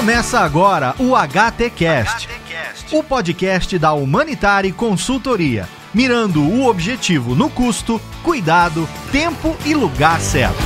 Começa agora o HTCast, o podcast da Humanitari Consultoria, mirando o objetivo no custo, cuidado, tempo e lugar certos.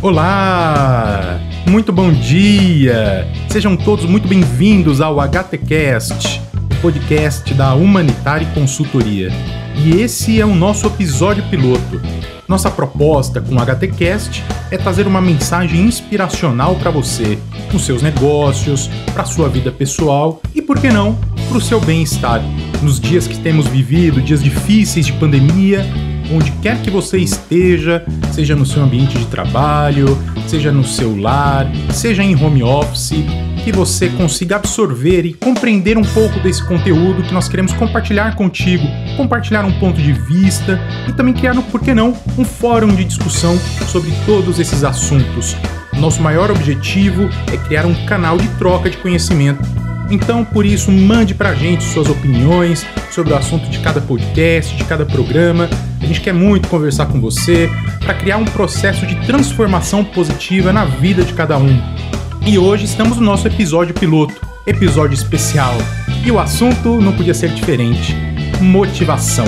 Olá! Muito bom dia! Sejam todos muito bem-vindos ao HTCast, o podcast da Humanitari Consultoria. E esse é o nosso episódio piloto. Nossa proposta com o HTCast é trazer uma mensagem inspiracional para você, nos seus negócios, para sua vida pessoal e, por que não, para o seu bem-estar. Nos dias que temos vivido, dias difíceis de pandemia, onde quer que você esteja, seja no seu ambiente de trabalho, seja no seu lar, seja em home office, que você consiga absorver e compreender um pouco desse conteúdo que nós queremos compartilhar contigo, compartilhar um ponto de vista e também criar, por que não, um fórum de discussão sobre todos esses assuntos. Nosso maior objetivo é criar um canal de troca de conhecimento então, por isso, mande pra gente suas opiniões sobre o assunto de cada podcast, de cada programa. Gente quer muito conversar com você para criar um processo de transformação positiva na vida de cada um. E hoje estamos no nosso episódio piloto, episódio especial. E o assunto não podia ser diferente: motivação.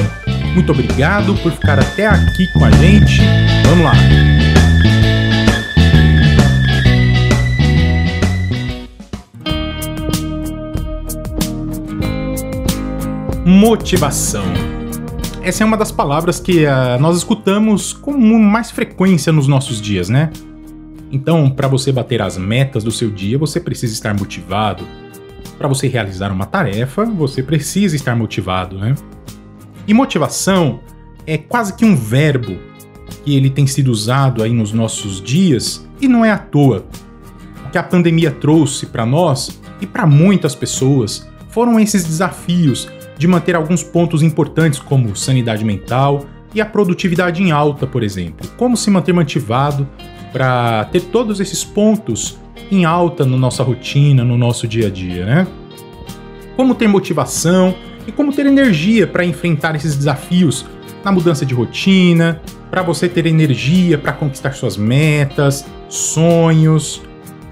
Muito obrigado por ficar até aqui com a gente. Vamos lá! Motivação. Essa é uma das palavras que uh, nós escutamos com mais frequência nos nossos dias, né? Então, para você bater as metas do seu dia, você precisa estar motivado. Para você realizar uma tarefa, você precisa estar motivado, né? E motivação é quase que um verbo que ele tem sido usado aí nos nossos dias e não é à toa. O que a pandemia trouxe para nós e para muitas pessoas foram esses desafios de manter alguns pontos importantes como sanidade mental e a produtividade em alta, por exemplo. Como se manter motivado para ter todos esses pontos em alta na nossa rotina, no nosso dia a dia, né? Como ter motivação e como ter energia para enfrentar esses desafios na mudança de rotina, para você ter energia para conquistar suas metas, sonhos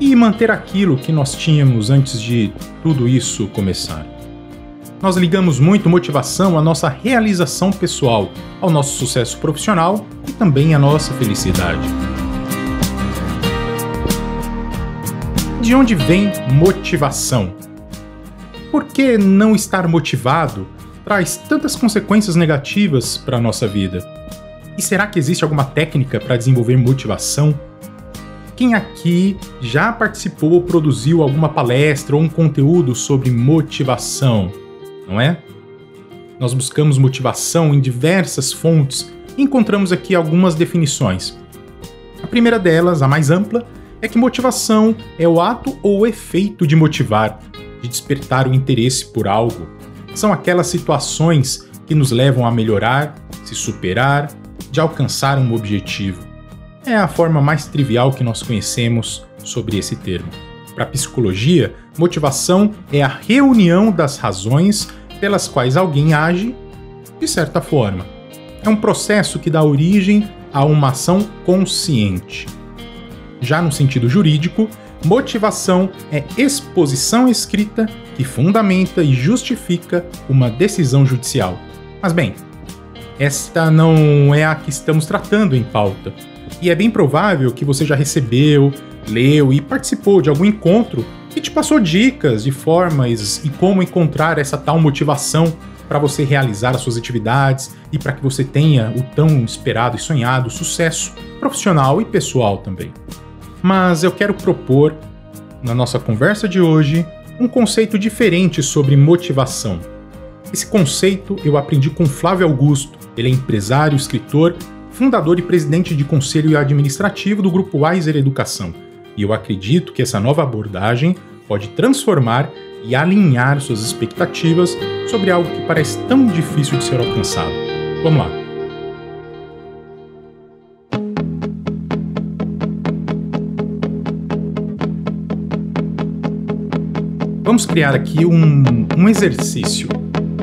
e manter aquilo que nós tínhamos antes de tudo isso começar. Nós ligamos muito motivação à nossa realização pessoal, ao nosso sucesso profissional e também à nossa felicidade. De onde vem motivação? Por que não estar motivado traz tantas consequências negativas para a nossa vida? E será que existe alguma técnica para desenvolver motivação? Quem aqui já participou ou produziu alguma palestra ou um conteúdo sobre motivação? Não é? Nós buscamos motivação em diversas fontes e encontramos aqui algumas definições. A primeira delas, a mais ampla, é que motivação é o ato ou efeito de motivar, de despertar o interesse por algo. São aquelas situações que nos levam a melhorar, se superar, de alcançar um objetivo. É a forma mais trivial que nós conhecemos sobre esse termo. Para psicologia, motivação é a reunião das razões pelas quais alguém age de certa forma. É um processo que dá origem a uma ação consciente. Já no sentido jurídico, motivação é exposição escrita que fundamenta e justifica uma decisão judicial. Mas bem, esta não é a que estamos tratando em pauta. E é bem provável que você já recebeu, leu e participou de algum encontro que te passou dicas de formas e como encontrar essa tal motivação para você realizar as suas atividades e para que você tenha o tão esperado e sonhado sucesso profissional e pessoal também. Mas eu quero propor, na nossa conversa de hoje, um conceito diferente sobre motivação. Esse conceito eu aprendi com Flávio Augusto. Ele é empresário, escritor, fundador e presidente de conselho administrativo do Grupo Wiser Educação e eu acredito que essa nova abordagem pode transformar e alinhar suas expectativas sobre algo que parece tão difícil de ser alcançado. Vamos lá! Vamos criar aqui um, um exercício,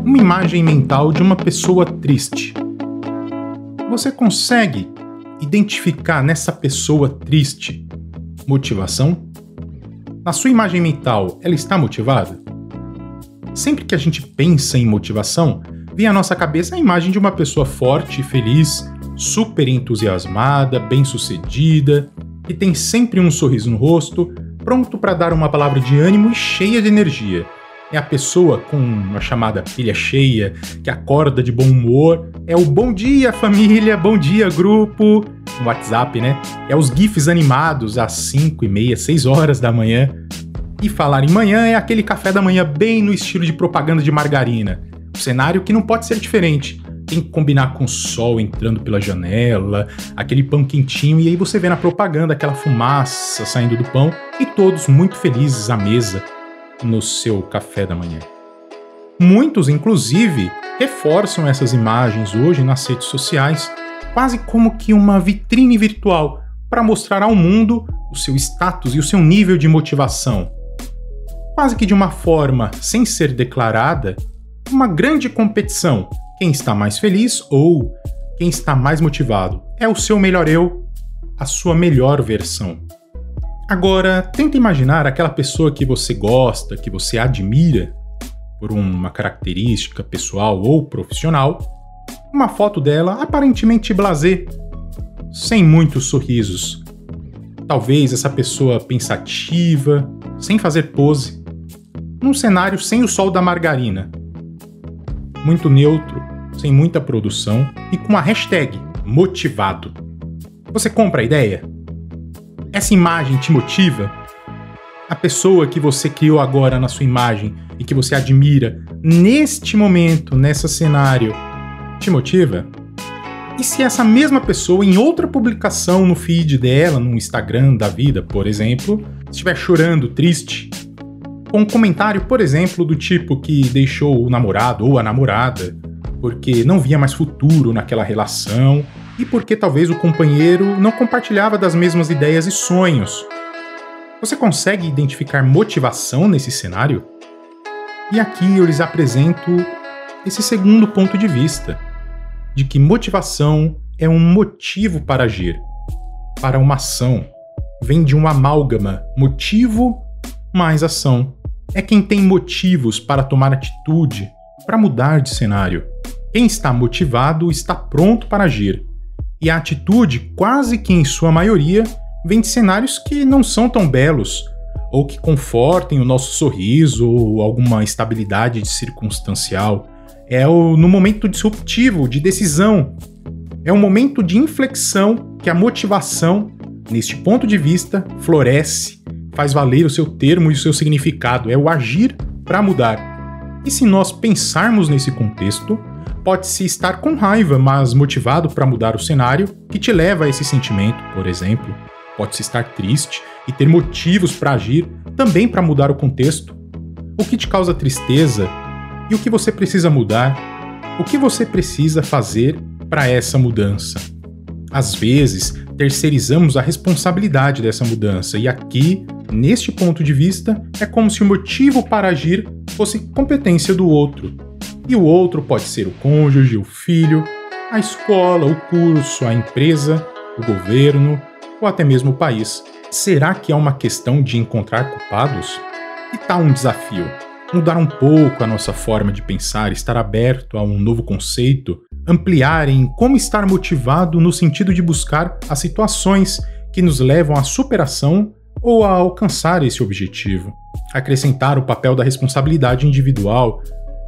uma imagem mental de uma pessoa triste. Você consegue identificar nessa pessoa triste motivação? Na sua imagem mental, ela está motivada? Sempre que a gente pensa em motivação, vem à nossa cabeça a imagem de uma pessoa forte feliz, super entusiasmada, bem-sucedida, que tem sempre um sorriso no rosto, pronto para dar uma palavra de ânimo e cheia de energia. É a pessoa com a chamada pilha cheia, que acorda de bom humor. É o bom dia, família, bom dia, grupo. No WhatsApp, né? É os GIFs animados às 5 e meia, 6 horas da manhã. E falar em manhã é aquele café da manhã bem no estilo de propaganda de margarina. Um cenário que não pode ser diferente tem que combinar com o sol entrando pela janela, aquele pão quentinho, e aí você vê na propaganda aquela fumaça saindo do pão e todos muito felizes à mesa no seu café da manhã. Muitos, inclusive, reforçam essas imagens hoje nas redes sociais, quase como que uma vitrine virtual para mostrar ao mundo o seu status e o seu nível de motivação. Quase que de uma forma sem ser declarada, uma grande competição quem está mais feliz ou quem está mais motivado. É o seu melhor eu, a sua melhor versão. Agora, tenta imaginar aquela pessoa que você gosta, que você admira por uma característica pessoal ou profissional, uma foto dela aparentemente blasé, sem muitos sorrisos. Talvez essa pessoa pensativa, sem fazer pose, num cenário sem o sol da margarina, muito neutro, sem muita produção e com a hashtag motivado. Você compra a ideia? Essa imagem te motiva? A pessoa que você criou agora na sua imagem e que você admira neste momento, nesse cenário, te motiva? E se essa mesma pessoa, em outra publicação no feed dela, no Instagram da vida, por exemplo, estiver chorando, triste, com um comentário, por exemplo, do tipo que deixou o namorado ou a namorada porque não via mais futuro naquela relação e porque talvez o companheiro não compartilhava das mesmas ideias e sonhos. Você consegue identificar motivação nesse cenário? E aqui eu lhes apresento esse segundo ponto de vista, de que motivação é um motivo para agir, para uma ação. Vem de um amálgama, motivo mais ação é quem tem motivos para tomar atitude, para mudar de cenário. Quem está motivado está pronto para agir. E a atitude, quase que em sua maioria, vem de cenários que não são tão belos, ou que confortem o nosso sorriso ou alguma estabilidade circunstancial. É o, no momento disruptivo, de decisão. É o momento de inflexão que a motivação, neste ponto de vista, floresce faz valer o seu termo e o seu significado, é o agir para mudar. E se nós pensarmos nesse contexto, pode-se estar com raiva, mas motivado para mudar o cenário que te leva a esse sentimento, por exemplo. Pode-se estar triste e ter motivos para agir, também para mudar o contexto. O que te causa tristeza e o que você precisa mudar? O que você precisa fazer para essa mudança? Às vezes, terceirizamos a responsabilidade dessa mudança, e aqui Neste ponto de vista, é como se o motivo para agir fosse competência do outro. E o outro pode ser o cônjuge, o filho, a escola, o curso, a empresa, o governo ou até mesmo o país. Será que é uma questão de encontrar culpados? E tal um desafio? Mudar um pouco a nossa forma de pensar, estar aberto a um novo conceito, ampliar em como estar motivado no sentido de buscar as situações que nos levam à superação ou a alcançar esse objetivo. Acrescentar o papel da responsabilidade individual,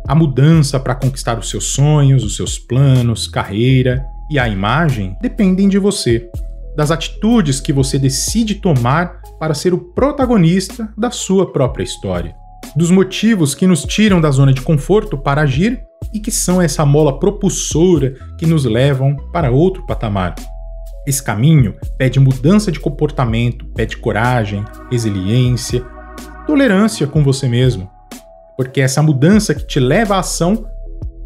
a mudança para conquistar os seus sonhos, os seus planos, carreira e a imagem dependem de você, das atitudes que você decide tomar para ser o protagonista da sua própria história, dos motivos que nos tiram da zona de conforto para agir e que são essa mola propulsora que nos levam para outro patamar. Esse caminho pede mudança de comportamento, pede coragem, resiliência, tolerância com você mesmo. Porque essa mudança que te leva à ação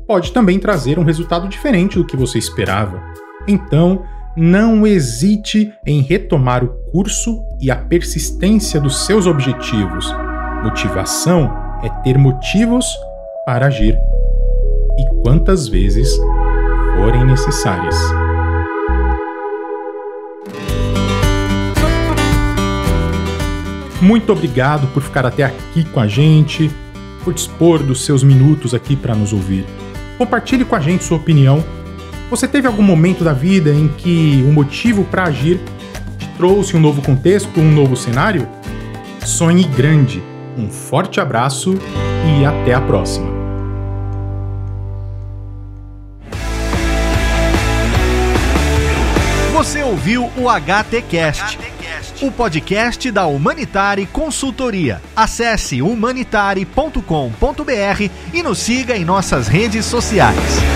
pode também trazer um resultado diferente do que você esperava. Então, não hesite em retomar o curso e a persistência dos seus objetivos. Motivação é ter motivos para agir e quantas vezes forem necessárias. Muito obrigado por ficar até aqui com a gente, por dispor dos seus minutos aqui para nos ouvir. Compartilhe com a gente sua opinião. Você teve algum momento da vida em que o motivo para agir te trouxe um novo contexto, um novo cenário? Sonhe grande. Um forte abraço e até a próxima. Você ouviu o HTcast, o podcast da Humanitare Consultoria. Acesse humanitare.com.br e nos siga em nossas redes sociais.